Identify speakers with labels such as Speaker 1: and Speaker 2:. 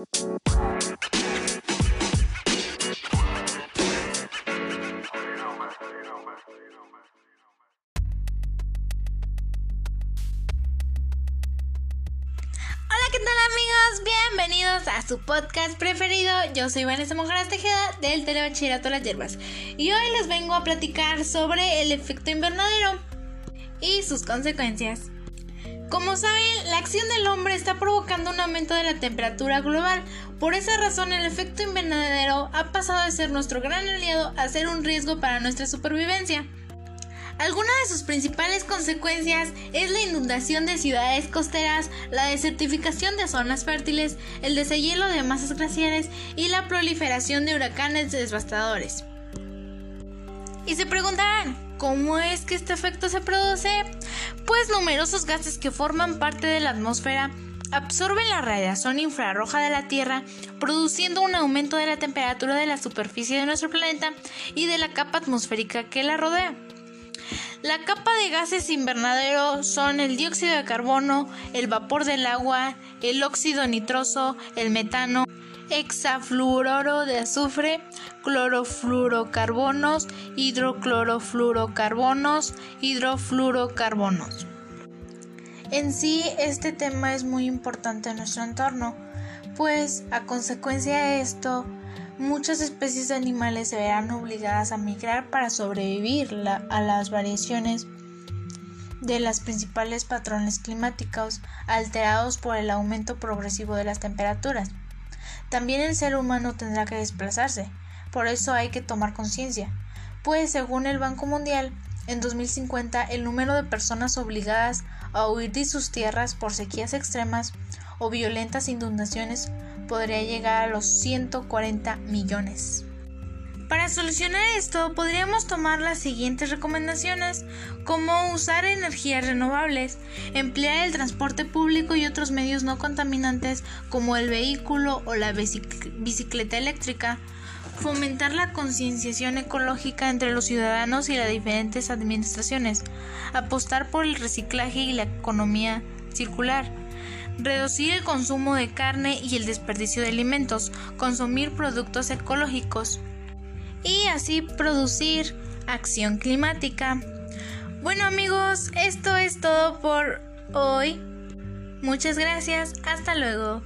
Speaker 1: ¿qué tal amigos? Bienvenidos a su podcast preferido. Yo soy Vanessa Monjaras Tejeda del Telebachillerato Las Hierbas y hoy les vengo a platicar sobre el efecto invernadero y sus consecuencias. Como saben, la acción del hombre está provocando un aumento de la temperatura global. Por esa razón, el efecto invernadero ha pasado de ser nuestro gran aliado a ser un riesgo para nuestra supervivencia. Algunas de sus principales consecuencias es la inundación de ciudades costeras, la desertificación de zonas fértiles, el deshielo de masas glaciares y la proliferación de huracanes devastadores. Y se preguntarán, ¿cómo es que este efecto se produce? Pues numerosos gases que forman parte de la atmósfera absorben la radiación infrarroja de la Tierra, produciendo un aumento de la temperatura de la superficie de nuestro planeta y de la capa atmosférica que la rodea. La capa de gases invernadero son el dióxido de carbono, el vapor del agua, el óxido nitroso, el metano, hexafluoruro de azufre, clorofluorocarbonos, hidroclorofluorocarbonos, hidrofluorocarbonos. En sí, este tema es muy importante en nuestro entorno, pues a consecuencia de esto, muchas especies de animales se verán obligadas a migrar para sobrevivir a las variaciones de los principales patrones climáticos alterados por el aumento progresivo de las temperaturas. También el ser humano tendrá que desplazarse, por eso hay que tomar conciencia, pues según el Banco Mundial, en 2050 el número de personas obligadas a huir de sus tierras por sequías extremas o violentas inundaciones podría llegar a los 140 millones. Para solucionar esto podríamos tomar las siguientes recomendaciones como usar energías renovables, emplear el transporte público y otros medios no contaminantes como el vehículo o la bicicleta eléctrica, fomentar la concienciación ecológica entre los ciudadanos y las diferentes administraciones, apostar por el reciclaje y la economía circular, reducir el consumo de carne y el desperdicio de alimentos, consumir productos ecológicos y así producir acción climática. Bueno amigos, esto es todo por hoy. Muchas gracias, hasta luego.